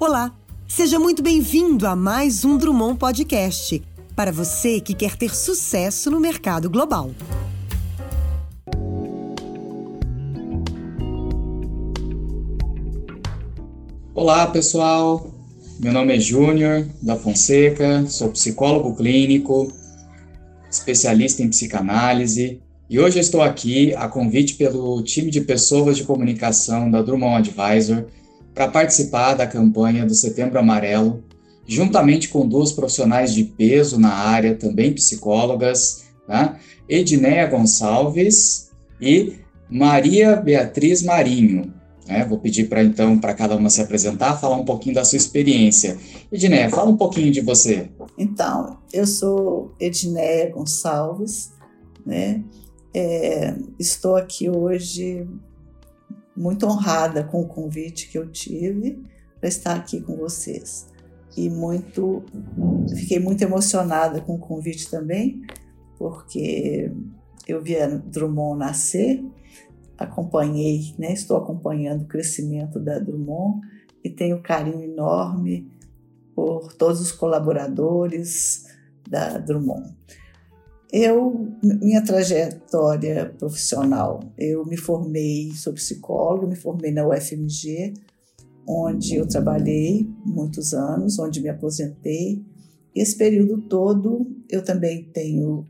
Olá, seja muito bem-vindo a mais um Drummond Podcast para você que quer ter sucesso no mercado global. Olá, pessoal. Meu nome é Júnior da Fonseca, sou psicólogo clínico, especialista em psicanálise, e hoje eu estou aqui a convite pelo time de pessoas de comunicação da Drummond Advisor para participar da campanha do Setembro Amarelo, juntamente com duas profissionais de peso na área, também psicólogas, né? Edneia Gonçalves e Maria Beatriz Marinho. Né? Vou pedir para então para cada uma se apresentar, falar um pouquinho da sua experiência. Edneia, fala um pouquinho de você. Então, eu sou Edneia Gonçalves, né? É, estou aqui hoje muito honrada com o convite que eu tive para estar aqui com vocês. E muito fiquei muito emocionada com o convite também, porque eu vi a Drummond nascer, acompanhei, né, estou acompanhando o crescimento da Drummond e tenho carinho enorme por todos os colaboradores da Drummond. Eu, minha trajetória profissional, eu me formei, sou psicólogo, me formei na UFMG, onde eu trabalhei muitos anos, onde me aposentei. Esse período todo eu também tenho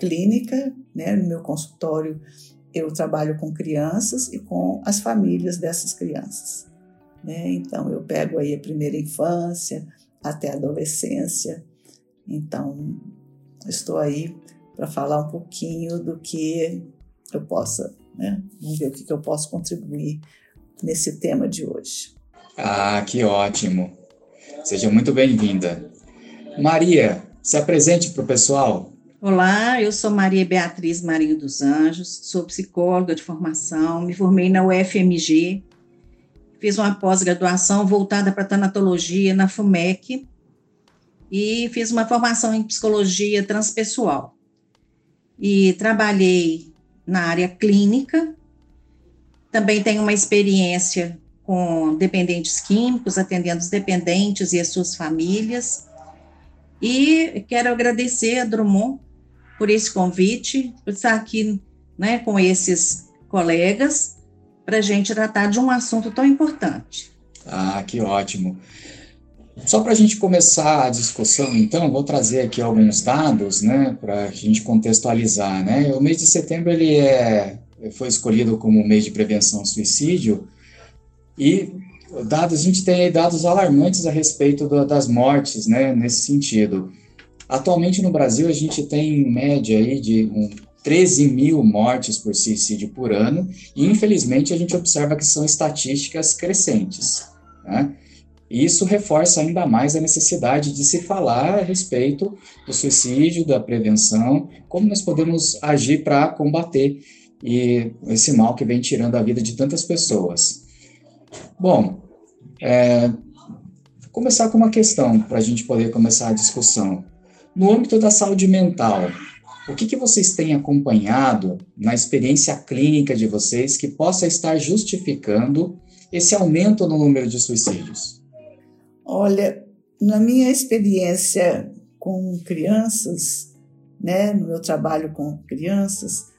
clínica, né? No meu consultório eu trabalho com crianças e com as famílias dessas crianças. Né? Então eu pego aí a primeira infância até a adolescência. Então estou aí para falar um pouquinho do que eu possa, né? Vamos ver o que, eu posso contribuir nesse tema de hoje. Ah, que ótimo! Seja muito bem-vinda. Maria, se apresente para o pessoal. Olá, eu sou Maria Beatriz Marinho dos Anjos, sou psicóloga de formação, me formei na UFMG, fiz uma pós-graduação voltada para tanatologia na FUMEC e fiz uma formação em psicologia transpessoal e trabalhei na área clínica. Também tenho uma experiência com dependentes químicos, atendendo os dependentes e as suas famílias. E quero agradecer a Drummond por esse convite, por estar aqui né, com esses colegas, para a gente tratar de um assunto tão importante. Ah, que ótimo. Só para a gente começar a discussão, então, vou trazer aqui alguns dados, né, para a gente contextualizar, né. O mês de setembro ele é foi escolhido como mês de prevenção ao suicídio e dados a gente tem dados alarmantes a respeito do, das mortes, né, nesse sentido. Atualmente no Brasil a gente tem em média aí de um, 13 mil mortes por suicídio por ano e infelizmente a gente observa que são estatísticas crescentes, né? E isso reforça ainda mais a necessidade de se falar a respeito do suicídio, da prevenção, como nós podemos agir para combater e esse mal que vem tirando a vida de tantas pessoas. Bom, é, começar com uma questão para a gente poder começar a discussão. No âmbito da saúde mental, o que, que vocês têm acompanhado na experiência clínica de vocês que possa estar justificando esse aumento no número de suicídios? Olha, na minha experiência com crianças, né, no meu trabalho com crianças,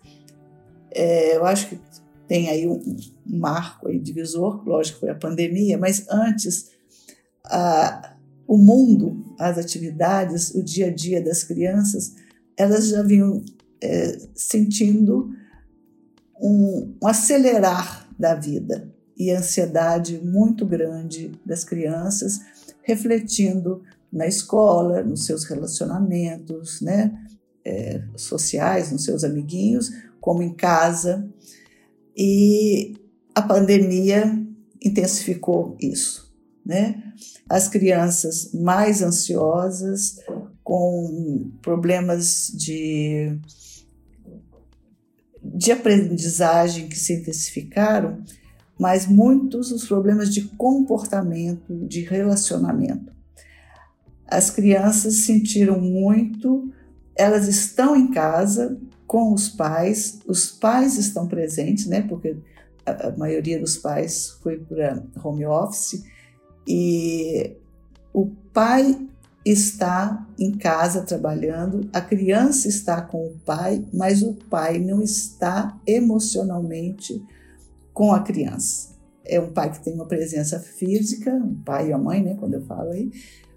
é, eu acho que tem aí um, marco aí divisor, lógico, foi a pandemia, mas antes a, o mundo, as atividades, o dia a dia das crianças, elas já vinham é, sentindo um, um acelerar da vida e ansiedade muito grande das crianças refletindo na escola, nos seus relacionamentos né, é, sociais, nos seus amiguinhos, como em casa. E a pandemia intensificou isso. Né? As crianças mais ansiosas, com problemas de, de aprendizagem que se intensificaram, mas muitos os problemas de comportamento, de relacionamento. As crianças sentiram muito, elas estão em casa com os pais, os pais estão presentes, né? Porque a, maioria dos pais foi para home office E o pai está em casa trabalhando, a criança está com o pai, mas o pai não está emocionalmente com a criança. É um pai que tem uma presença física, um pai e a mãe, né, quando eu falo aí,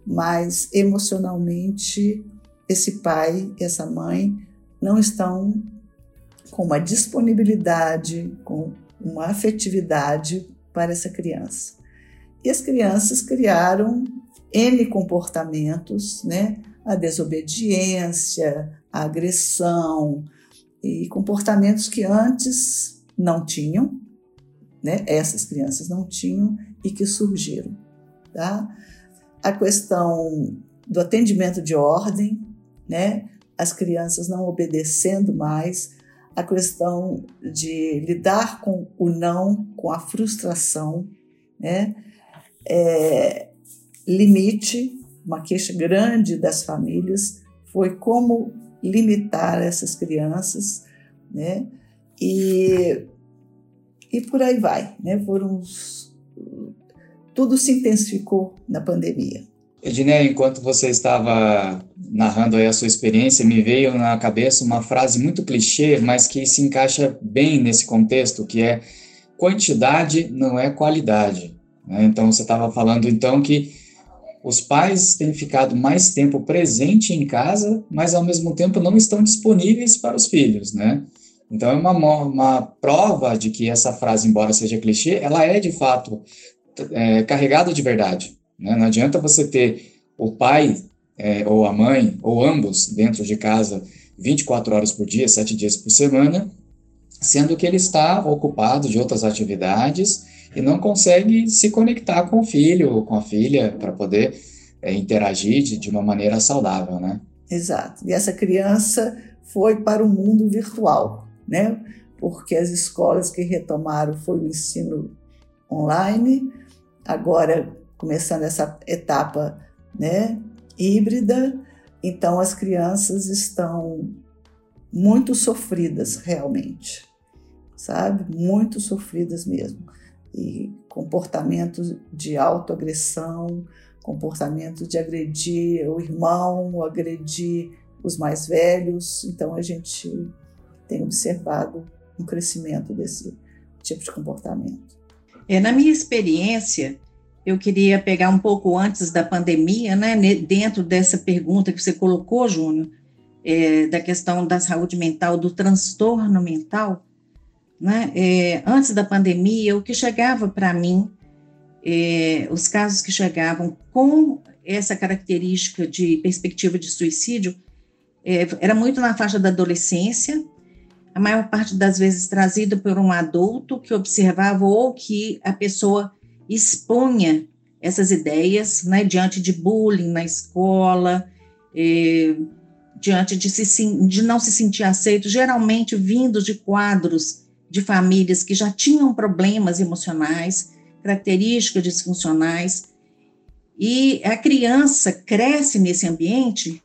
mas emocionalmente esse pai e essa mãe não estão com uma disponibilidade, com uma afetividade para essa criança. E as crianças criaram N comportamentos, né? A desobediência, a agressão e comportamentos que antes não tinham, né? Essas crianças não tinham e que surgiram, tá? A questão do atendimento de ordem, né? As crianças não obedecendo mais, a questão de lidar com o não, com a frustração, né? É, limite, uma queixa grande das famílias foi como limitar essas crianças, né? E, e por aí vai, né? Foram tudo se intensificou na pandemia. Edneia, enquanto você estava narrando aí a sua experiência, me veio na cabeça uma frase muito clichê, mas que se encaixa bem nesse contexto, que é quantidade não é qualidade. Né? Então, você estava falando então que os pais têm ficado mais tempo presente em casa, mas ao mesmo tempo não estão disponíveis para os filhos, né? Então é uma, uma prova de que essa frase, embora seja clichê, ela é de fato é, carregada de verdade. Né? Não adianta você ter o pai é, ou a mãe, ou ambos, dentro de casa 24 horas por dia, 7 dias por semana, sendo que ele está ocupado de outras atividades e não consegue se conectar com o filho ou com a filha para poder é, interagir de, de uma maneira saudável, né? Exato. E essa criança foi para o mundo virtual, né? Porque as escolas que retomaram foi o ensino online, agora começando essa etapa, né, híbrida, então as crianças estão muito sofridas realmente, sabe? Muito sofridas mesmo e comportamentos de autoagressão, comportamentos de agredir o irmão, agredir os mais velhos. Então a gente tem observado um crescimento desse tipo de comportamento. É, na minha experiência, eu queria pegar um pouco antes da pandemia, né, dentro dessa pergunta que você colocou, Júnior, é, da questão da saúde mental, do transtorno mental né, é, antes da pandemia, o que chegava para mim, é, os casos que chegavam com essa característica de perspectiva de suicídio, é, era muito na faixa da adolescência, a maior parte das vezes trazido por um adulto que observava ou que a pessoa expunha essas ideias, né, diante de bullying na escola, é, diante de, se, de não se sentir aceito, geralmente vindo de quadros de famílias que já tinham problemas emocionais, características disfuncionais, e a criança cresce nesse ambiente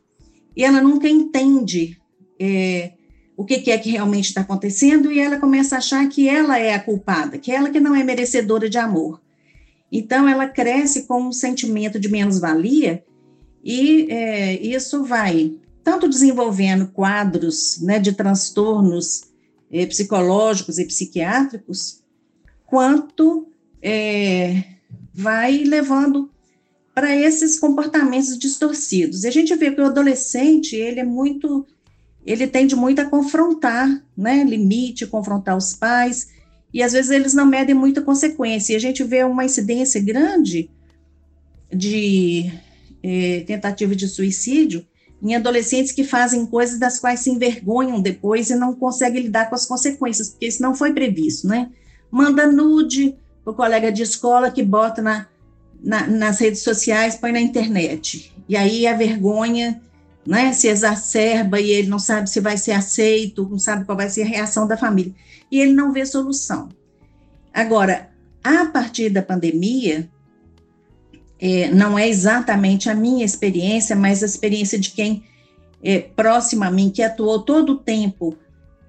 e ela nunca entende é, o que, que, é que realmente está acontecendo e ela começa a achar que ela é a culpada, que ela que não é merecedora de amor. Então ela cresce com um sentimento de menos-valia e é, isso vai tanto desenvolvendo quadros né, de transtornos é, psicológicos e psiquiátricos, quanto é, vai levando para esses comportamentos distorcidos. E a gente vê que o adolescente, ele é muito, ele tende muito a confrontar, né, limite, confrontar os pais, e às vezes eles não medem muita consequência. E a gente vê uma incidência grande de é, tentativa de suicídio em adolescentes que fazem coisas das quais se envergonham depois e não conseguem lidar com as consequências, porque isso não foi previsto, né? Manda nude para o colega de escola que bota na, na, nas redes sociais, põe na internet. E aí a vergonha né, se exacerba e ele não sabe se vai ser aceito, não sabe qual vai ser a reação da família. E ele não vê solução. Agora, a partir da pandemia, é, não é exatamente a minha experiência, mas a experiência de quem é próximo a mim, que atuou todo o tempo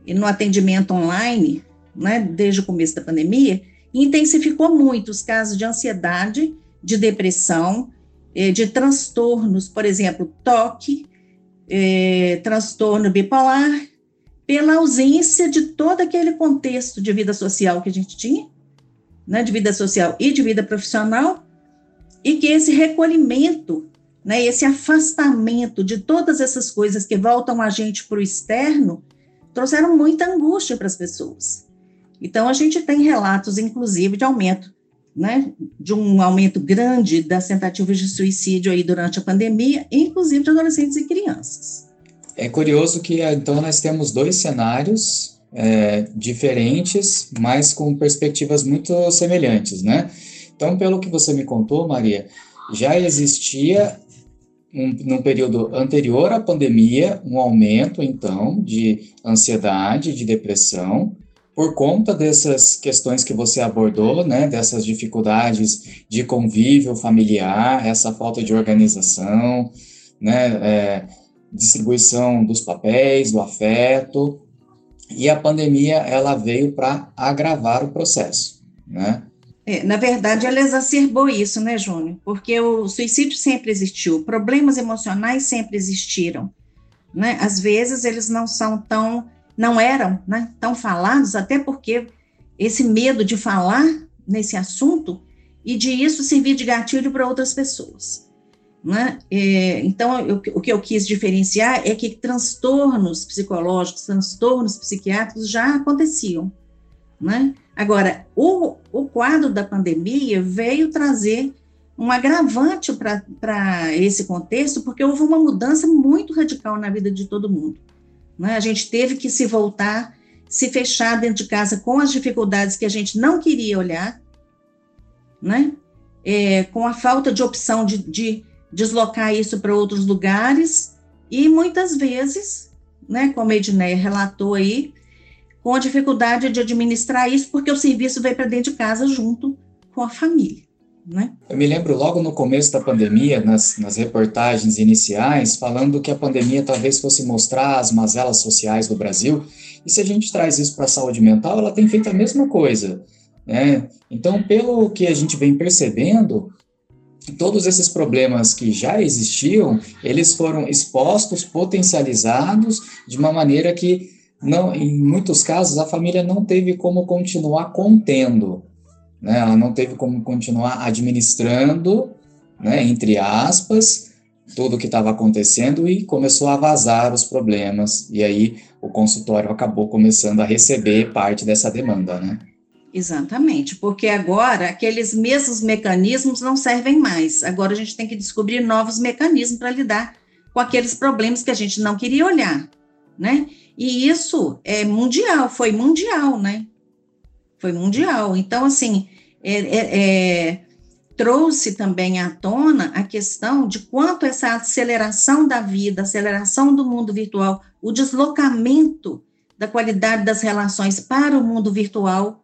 no atendimento online, né, desde o começo da pandemia, intensificou muito os casos de ansiedade, de depressão, é, de transtornos, por exemplo, toque, é, transtorno bipolar, pela ausência de todo aquele contexto de vida social que a gente tinha, né, de vida social e de vida profissional, e que esse recolhimento, né, esse afastamento de todas essas coisas que voltam a gente para o externo, trouxeram muita angústia para as pessoas. Então, a gente tem relatos, inclusive, de aumento, né, de um aumento grande das tentativas de suicídio aí durante a pandemia, inclusive de adolescentes e crianças. É curioso que então nós temos dois cenários é, diferentes, mas com perspectivas muito semelhantes, né? Então, pelo que você me contou, Maria, já existia um, num período anterior à pandemia um aumento, então, de ansiedade, de depressão, por conta dessas questões que você abordou, né, dessas dificuldades de convívio familiar, essa falta de organização, né, é, distribuição dos papéis, do afeto, e a pandemia ela veio para agravar o processo, né? É, na verdade, ela exacerbou isso, né, Júnior? Porque o suicídio sempre existiu, problemas emocionais sempre existiram, né? Às vezes eles não são tão, não eram, né, tão falados, até porque esse medo de falar nesse assunto e de isso servir de gatilho para outras pessoas. Né? É, então, eu, o que eu quis diferenciar é que transtornos psicológicos, transtornos psiquiátricos já aconteciam. Né? Agora, o, o quadro da pandemia veio trazer um agravante para esse contexto, porque houve uma mudança muito radical na vida de todo mundo. Né? A gente teve que se voltar, se fechar dentro de casa com as dificuldades que a gente não queria olhar, né? É, com a falta de opção de, de deslocar isso para outros lugares e muitas vezes, né, como a Edneia relatou aí, com a dificuldade de administrar isso, porque o serviço veio para dentro de casa junto com a família. Né? Eu me lembro logo no começo da pandemia, nas, nas reportagens iniciais, falando que a pandemia talvez fosse mostrar as mazelas sociais do Brasil, e se a gente traz isso para a saúde mental, ela tem feito a mesma coisa. Né? Então, pelo que a gente vem percebendo, todos esses problemas que já existiam, eles foram expostos, potencializados de uma maneira que não, em muitos casos a família não teve como continuar contendo, né? Ela não teve como continuar administrando, né, entre aspas, tudo o que estava acontecendo e começou a vazar os problemas e aí o consultório acabou começando a receber parte dessa demanda, né? Exatamente, porque agora aqueles mesmos mecanismos não servem mais. Agora a gente tem que descobrir novos mecanismos para lidar com aqueles problemas que a gente não queria olhar, né? E isso é mundial, foi mundial, né? Foi mundial. Então, assim, é, é, é, trouxe também à tona a questão de quanto essa aceleração da vida, aceleração do mundo virtual, o deslocamento da qualidade das relações para o mundo virtual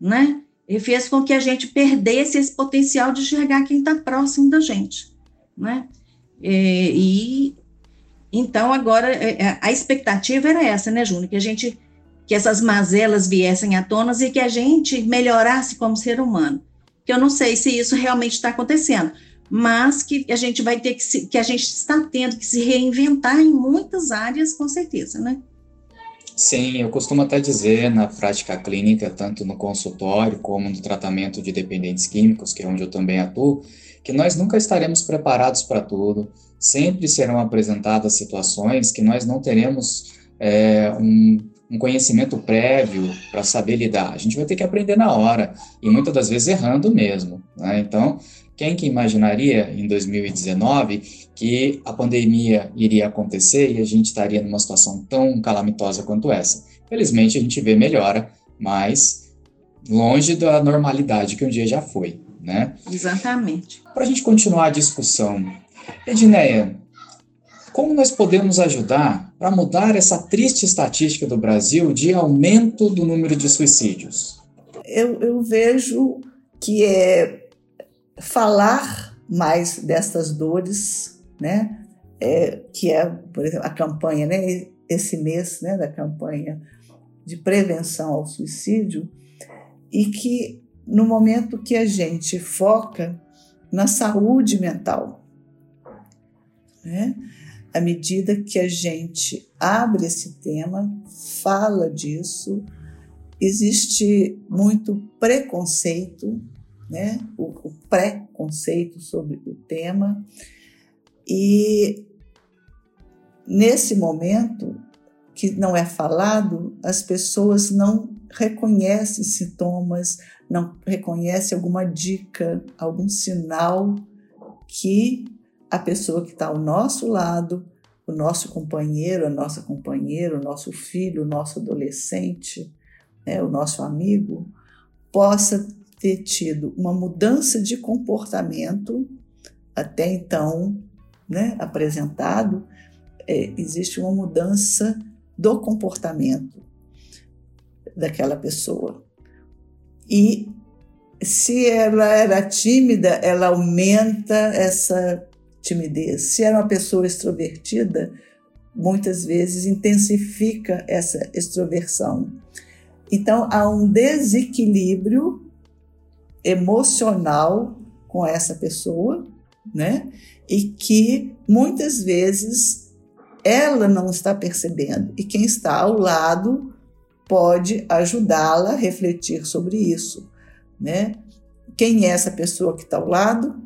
né? E fez com que a gente perdesse esse potencial de enxergar quem está próximo da gente, né? E, e então agora é, é, a expectativa era essa, né, Júnior? Que a gente que essas mazelas viessem à tona e que a gente melhorasse como ser humano. Que eu não sei se isso realmente está acontecendo, mas que a gente vai ter que se, que a gente está tendo que se reinventar em muitas áreas, com certeza, né? Sim, eu costumo até dizer na prática clínica, tanto no consultório como no tratamento de dependentes químicos, que é onde eu também atuo, que nós nunca estaremos preparados para tudo. Sempre serão apresentadas situações que nós não teremos é, um, um conhecimento prévio para saber lidar. A gente vai ter que aprender na hora e muitas das vezes errando mesmo. Né? Então, quem que imaginaria em 2019 que a pandemia iria acontecer e a gente estaria numa situação tão calamitosa quanto essa? Felizmente a gente vê melhora, mas longe da normalidade que um dia já foi, né? Exatamente. Para a gente continuar a discussão, Edneia, como nós podemos ajudar para mudar essa triste estatística do Brasil de aumento do número de suicídios? Eu, eu vejo que é falar mais dessas dores, né? É, que é, por exemplo, a campanha, né? Esse mês, né? Da campanha de prevenção ao suicídio e que no momento que a gente foca na saúde mental. Né? À medida que a gente abre esse tema, fala disso, existe muito preconceito, né? o, o preconceito sobre o tema, e nesse momento que não é falado, as pessoas não reconhecem sintomas, não reconhecem alguma dica, algum sinal que a pessoa que está ao nosso lado, o nosso companheiro, a nossa companheira, o nosso filho, o nosso adolescente, né, o nosso amigo, possa ter tido uma mudança de comportamento até então né, apresentado, é, existe uma mudança do comportamento daquela pessoa. E se ela era tímida, ela aumenta essa timidez. Se era uma pessoa extrovertida, muitas vezes intensifica essa extroversão. Então há um desequilíbrio emocional com essa pessoa, né? E que muitas vezes ela não está percebendo e quem está ao lado pode ajudá-la a refletir sobre isso, né? Quem é essa pessoa que está ao lado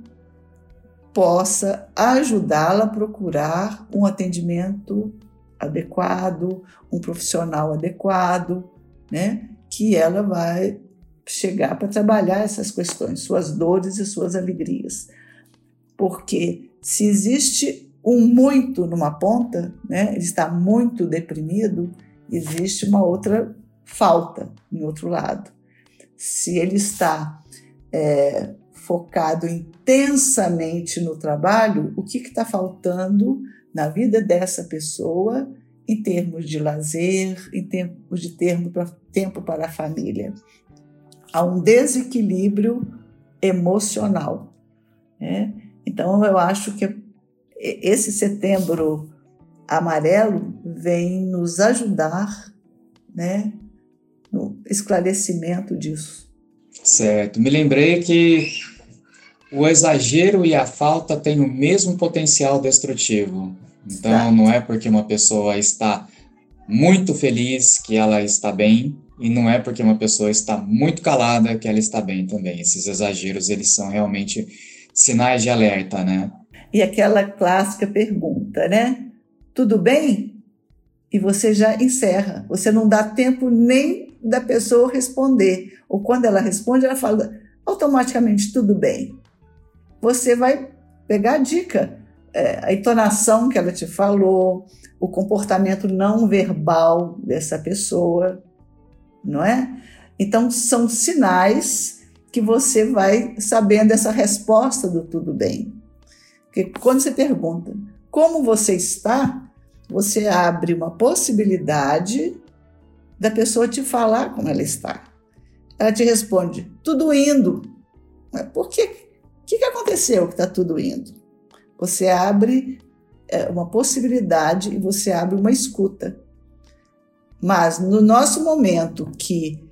possa ajudá-la a procurar um atendimento adequado, um profissional adequado, né? Que ela vai chegar para trabalhar essas questões, suas dores e suas alegrias. Porque se existe um muito numa ponta, né? Ele está muito deprimido, existe uma outra falta em outro lado. Se ele está é, focado intensamente no trabalho, o que está faltando na vida dessa pessoa em termos de lazer, em termos de tempo para, tempo para a família? Há um desequilíbrio emocional. Né? Então, eu acho que esse setembro amarelo vem nos ajudar né, no esclarecimento disso. Certo. Me lembrei que o exagero e a falta têm o mesmo potencial destrutivo. Então, certo. não é porque uma pessoa está muito feliz que ela está bem, e não é porque uma pessoa está muito calada que ela está bem também. Esses exageros, eles são realmente sinais de alerta, né? E aquela clássica pergunta, né? tudo bem? E você já encerra. Você não dá tempo nem da pessoa responder. Ou quando ela responde, ela fala automaticamente tudo bem. Você vai pegar a dica, é, a entonação que ela te falou, o comportamento não verbal dessa pessoa, não é? Então são sinais que você vai sabendo essa resposta do tudo bem. Porque quando você pergunta como você está, você abre uma possibilidade da pessoa te falar como ela está. Ela te responde, tudo indo. Por que? O que, que aconteceu que está tudo indo? Você abre é, uma possibilidade e você abre uma escuta. Mas no nosso momento que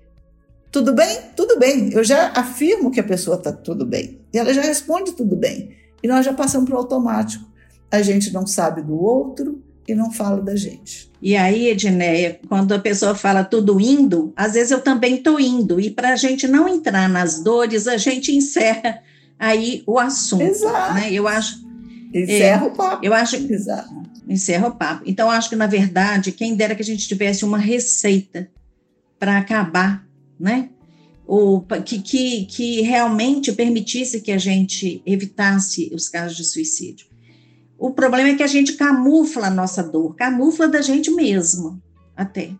tudo bem, tudo bem, eu já afirmo que a pessoa está tudo bem. E ela já responde tudo bem. E nós já passamos para o automático. A gente não sabe do outro e não fala da gente. E aí, Edneia, quando a pessoa fala tudo indo, às vezes eu também estou indo. E para a gente não entrar nas dores, a gente encerra aí o assunto. Exato. Né? Eu acho. Encerra é, o papo. Eu acho. Exato. Encerra o papo. Então, acho que, na verdade, quem dera que a gente tivesse uma receita para acabar, né? Ou que, que, que realmente permitisse que a gente evitasse os casos de suicídio. O problema é que a gente camufla a nossa dor, camufla da gente mesmo, até.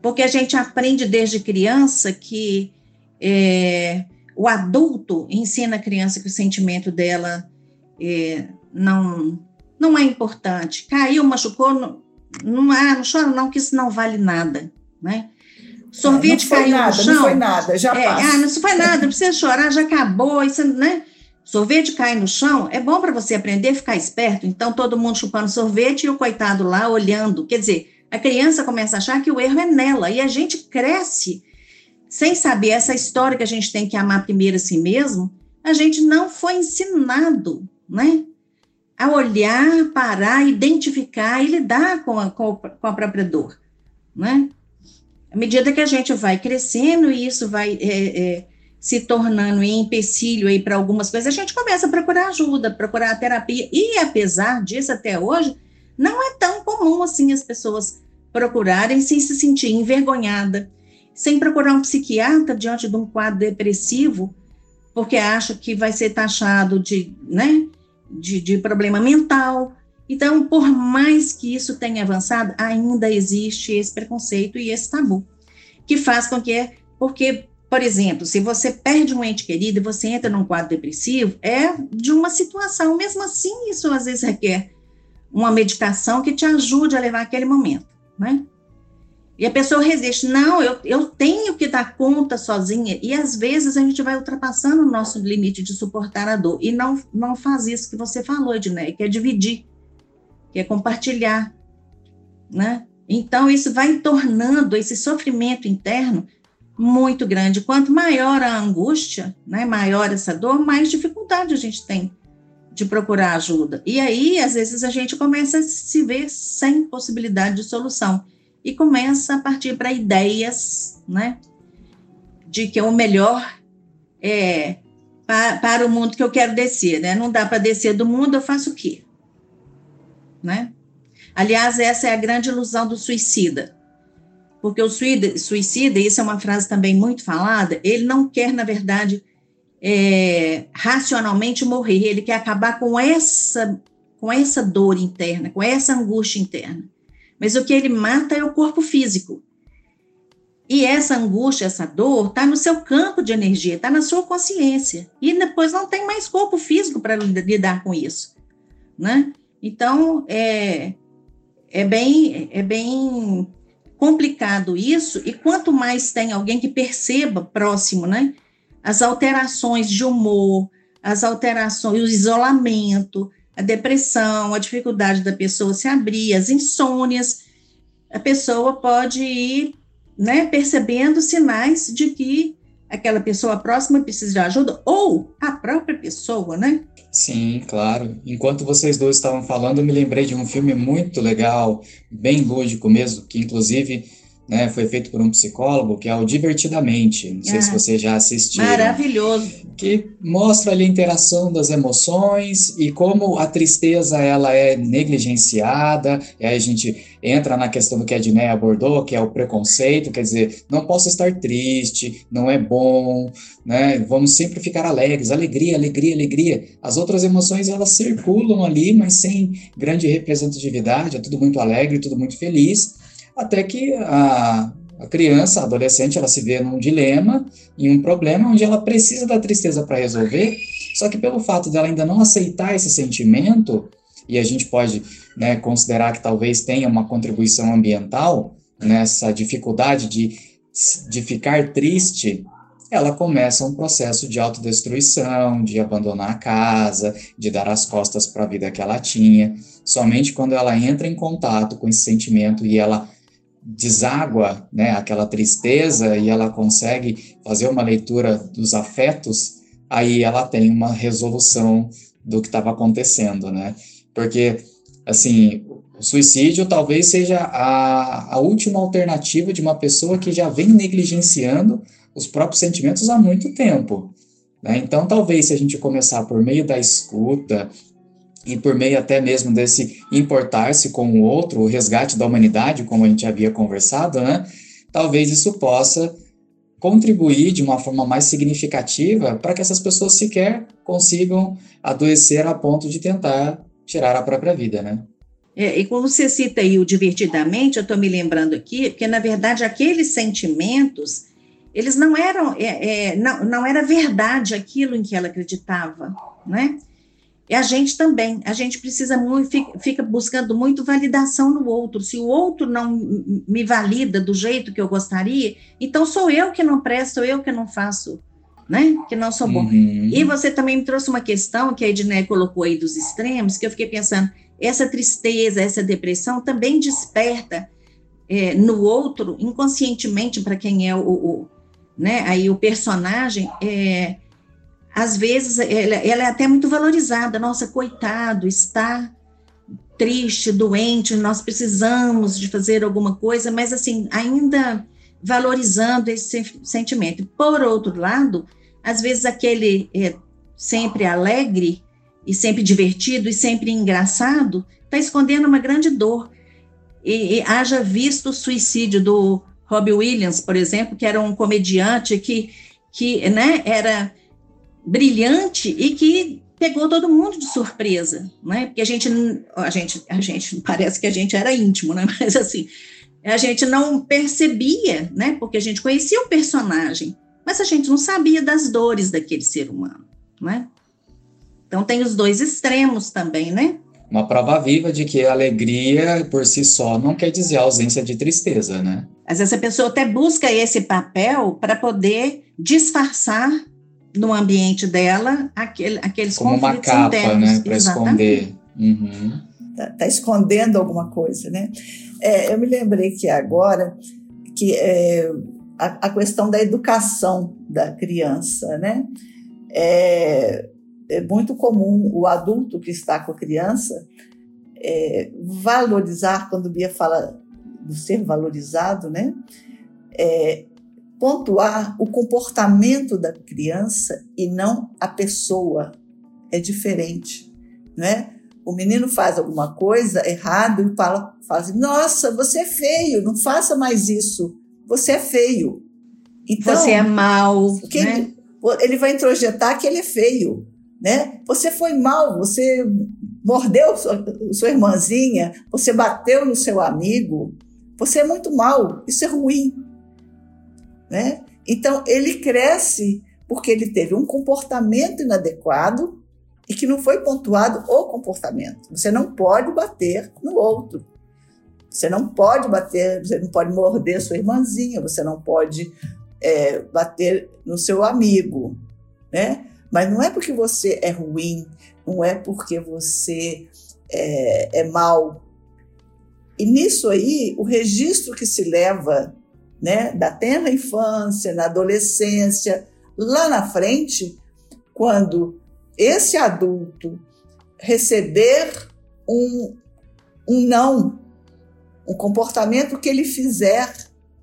Porque a gente aprende desde criança que é, o adulto ensina a criança que o sentimento dela é, não, não é importante. Caiu, machucou, não, não, ah, não chora não, que isso não vale nada, né? Sorvete é, caiu nada, no chão. Não foi nada, já é, passa. Ah, não foi nada, não precisa chorar, já acabou, isso, né? Sorvete cai no chão, é bom para você aprender a ficar esperto. Então, todo mundo chupando sorvete e o coitado lá olhando. Quer dizer, a criança começa a achar que o erro é nela e a gente cresce sem saber essa história que a gente tem que amar primeiro a si mesmo, a gente não foi ensinado, né? A olhar, parar, identificar e lidar com a, com a própria dor, né? À medida que a gente vai crescendo e isso vai é, é, se tornando em empecilho aí para algumas coisas, a gente começa a procurar ajuda, procurar terapia. E apesar disso, até hoje, não é tão comum assim as pessoas procurarem sem se sentir envergonhada, sem procurar um psiquiatra diante de um quadro depressivo, porque acha que vai ser taxado de, né, de, de problema mental. Então, por mais que isso tenha avançado, ainda existe esse preconceito e esse tabu, que faz com que, porque por exemplo, se você perde um ente querido e você entra num quadro depressivo, é de uma situação, mesmo assim, isso às vezes requer uma medicação que te ajude a levar aquele momento, né? E a pessoa resiste, não, eu, eu tenho que dar conta sozinha, e às vezes a gente vai ultrapassando o nosso limite de suportar a dor, e não, não faz isso que você falou, Ednei, que é dividir, que é compartilhar, né? Então, isso vai tornando esse sofrimento interno muito grande. Quanto maior a angústia, né, maior essa dor, mais dificuldade a gente tem de procurar ajuda. E aí, às vezes, a gente começa a se ver sem possibilidade de solução e começa a partir para ideias, né, de que o melhor é para, para o mundo que eu quero descer, né? Não dá para descer do mundo, eu faço o quê? Né? Aliás, essa é a grande ilusão do suicida porque o suicida, isso é uma frase também muito falada, ele não quer, na verdade, é, racionalmente morrer, ele quer acabar com essa, com essa dor interna, com essa angústia interna. Mas o que ele mata é o corpo físico. E essa angústia, essa dor, está no seu campo de energia, está na sua consciência. E depois não tem mais corpo físico para lidar com isso. Né? Então, é, é, bem, é bem complicado isso, e quanto mais tem alguém que perceba próximo, né? As alterações de humor, as alterações, o isolamento, a depressão, a dificuldade da pessoa se abrir, as insônias, a pessoa pode ir né, percebendo sinais de que aquela pessoa próxima precisa de ajuda, ou a própria pessoa, né? Sim, claro. Enquanto vocês dois estavam falando, eu me lembrei de um filme muito legal, bem lúdico mesmo, que inclusive né, foi feito por um psicólogo, que é o Divertidamente. Não sei ah, se vocês já assistiram. Maravilhoso. Que mostra ali a interação das emoções e como a tristeza ela é negligenciada. E aí a gente entra na questão do que a Diné abordou, que é o preconceito, quer dizer, não posso estar triste, não é bom, né? Vamos sempre ficar alegres, alegria, alegria, alegria. As outras emoções elas circulam ali, mas sem grande representatividade, é tudo muito alegre, tudo muito feliz, até que a, a criança, a adolescente, ela se vê num dilema, em um problema onde ela precisa da tristeza para resolver, só que pelo fato dela ainda não aceitar esse sentimento, e a gente pode né, considerar que talvez tenha uma contribuição ambiental nessa dificuldade de, de ficar triste, ela começa um processo de autodestruição, de abandonar a casa, de dar as costas para a vida que ela tinha. Somente quando ela entra em contato com esse sentimento e ela deságua né, aquela tristeza e ela consegue fazer uma leitura dos afetos, aí ela tem uma resolução do que estava acontecendo, né? Porque, assim, o suicídio talvez seja a, a última alternativa de uma pessoa que já vem negligenciando os próprios sentimentos há muito tempo. Né? Então, talvez se a gente começar por meio da escuta e por meio até mesmo desse importar-se com o outro, o resgate da humanidade, como a gente havia conversado, né? talvez isso possa contribuir de uma forma mais significativa para que essas pessoas sequer consigam adoecer a ponto de tentar tirar a própria vida, né? É, e como você cita aí o divertidamente, eu estou me lembrando aqui que, na verdade, aqueles sentimentos, eles não eram, é, é, não, não era verdade aquilo em que ela acreditava, né? E a gente também, a gente precisa muito, fica, buscando muito validação no outro. Se o outro não me valida do jeito que eu gostaria, então sou eu que não presto, sou eu que não faço né? Que não sou bom. Uhum. E você também me trouxe uma questão que a Edné colocou aí dos extremos, que eu fiquei pensando, essa tristeza, essa depressão também desperta é, no outro, inconscientemente, para quem é o, o, né, aí o personagem, é, às vezes, ela, ela é até muito valorizada. Nossa, coitado, está triste, doente, nós precisamos de fazer alguma coisa, mas assim, ainda valorizando esse sentimento. Por outro lado, às vezes aquele é, sempre alegre e sempre divertido e sempre engraçado está escondendo uma grande dor. E, e, haja visto o suicídio do Robbie Williams, por exemplo, que era um comediante que, que né, era brilhante e que pegou todo mundo de surpresa, né? Porque a gente, a gente, a gente parece que a gente era íntimo, né? Mas assim, a gente não percebia, né? Porque a gente conhecia o personagem, mas a gente não sabia das dores daquele ser humano, né? Então tem os dois extremos também, né? Uma prova viva de que a alegria por si só não quer dizer ausência de tristeza, né? Às vezes a pessoa até busca esse papel para poder disfarçar no ambiente dela aquele, aqueles Como conflitos uma capa, internos. né? Para esconder. Uhum. Tá, tá, escondendo alguma coisa, né? É, eu me lembrei que agora que é, a, a, questão da educação da criança, né? É, é, muito comum o adulto que está com a criança é, valorizar, quando Bia fala do ser valorizado, né? É, pontuar o comportamento da criança e não a pessoa. É diferente, né? O menino faz alguma coisa errada e fala, fala assim, nossa, você é feio, não faça mais isso. Você é feio. Então, você é mal, que né? ele, ele vai introjetar que ele é feio, né? Você foi mal, você mordeu sua, sua irmãzinha, você bateu no seu amigo, você é muito mal, isso é ruim. Né? Então, ele cresce porque ele teve um comportamento inadequado e que não foi pontuado o comportamento. Você não pode bater no outro. Você não pode bater, você não pode morder sua irmãzinha, você não pode é, bater no seu amigo, né? Mas não é porque você é ruim, não é porque você é, é mal. E nisso aí, o registro que se leva né, da tenra infância, na adolescência, lá na frente, quando esse adulto receber um, um não, um comportamento que ele fizer,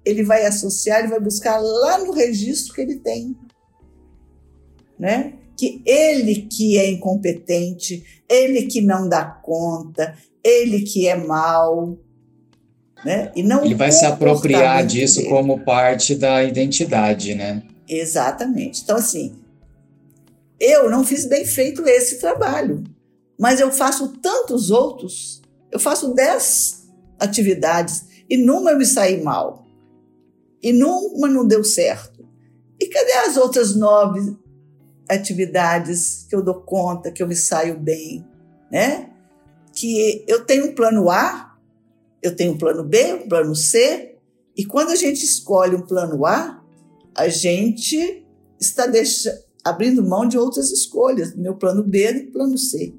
ele vai associar, ele vai buscar lá no registro que ele tem. Né? Que ele que é incompetente, ele que não dá conta, ele que é mal, né? E não Ele vai se apropriar disso dele. como parte da identidade, né? Exatamente. Então, assim, eu não fiz bem feito esse trabalho, mas eu faço tantos outros, eu faço dez atividades e numa eu me saí mal, e numa não deu certo. E cadê as outras nove atividades que eu dou conta, que eu me saio bem, né? Que eu tenho um plano A, eu tenho um plano B, um plano C, e quando a gente escolhe um plano A, a gente está deixa, abrindo mão de outras escolhas, do meu plano B e do plano C.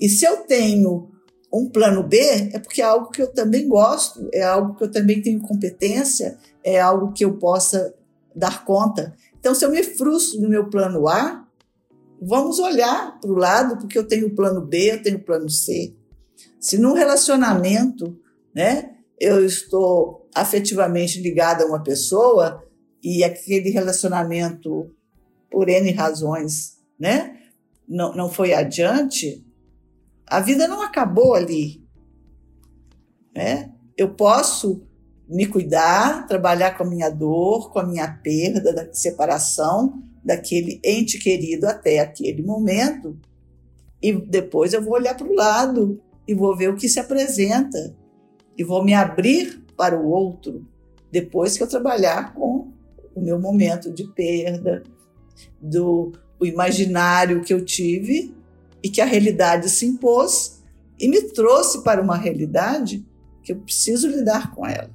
E se eu tenho um plano B, é porque é algo que eu também gosto, é algo que eu também tenho competência, é algo que eu possa dar conta. Então, se eu me frustro no meu plano A, vamos olhar para o lado, porque eu tenho o plano B, eu tenho o plano C. Se num relacionamento né? Eu estou afetivamente ligada a uma pessoa e aquele relacionamento, por N razões, né? Não, não foi adiante, a vida não acabou ali. Né? Eu posso me cuidar, trabalhar com a minha dor, com a minha perda, da separação daquele ente querido até aquele momento, e depois eu vou olhar para o lado e vou ver o que se apresenta e vou me abrir para o outro depois que eu trabalhar com o meu momento de perda, do o imaginário que eu tive e que a realidade se impôs e me trouxe para uma realidade que eu preciso lidar com ela.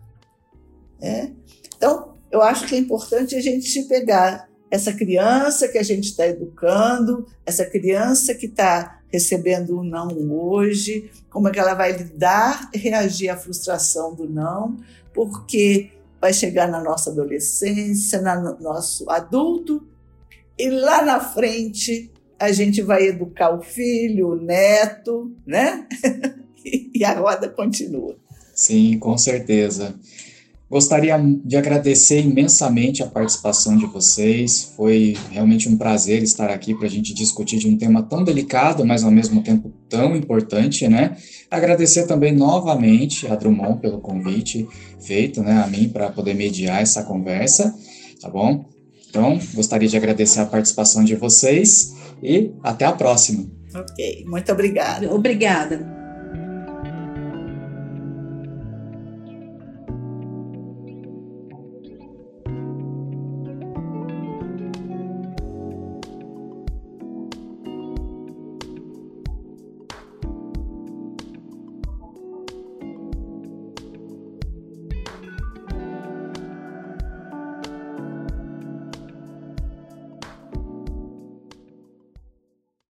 É? Então, eu acho que é importante a gente se pegar essa criança que a gente está educando, essa criança que está recebendo um não hoje, como é que ela vai lidar, reagir à frustração do não, porque vai chegar na nossa adolescência, no nosso adulto, e lá na frente a gente vai educar o filho, o neto, né? e a roda continua. Sim, com certeza. Gostaria de agradecer imensamente a participação de vocês. Foi realmente um prazer estar aqui para a gente discutir de um tema tão delicado, mas ao mesmo tempo tão importante, né? Agradecer também novamente a Drummond pelo convite feito, né, a mim para poder mediar essa conversa, tá bom? Então, gostaria de agradecer a participação de vocês e até a próxima. Ok, muito obrigada. Obrigada.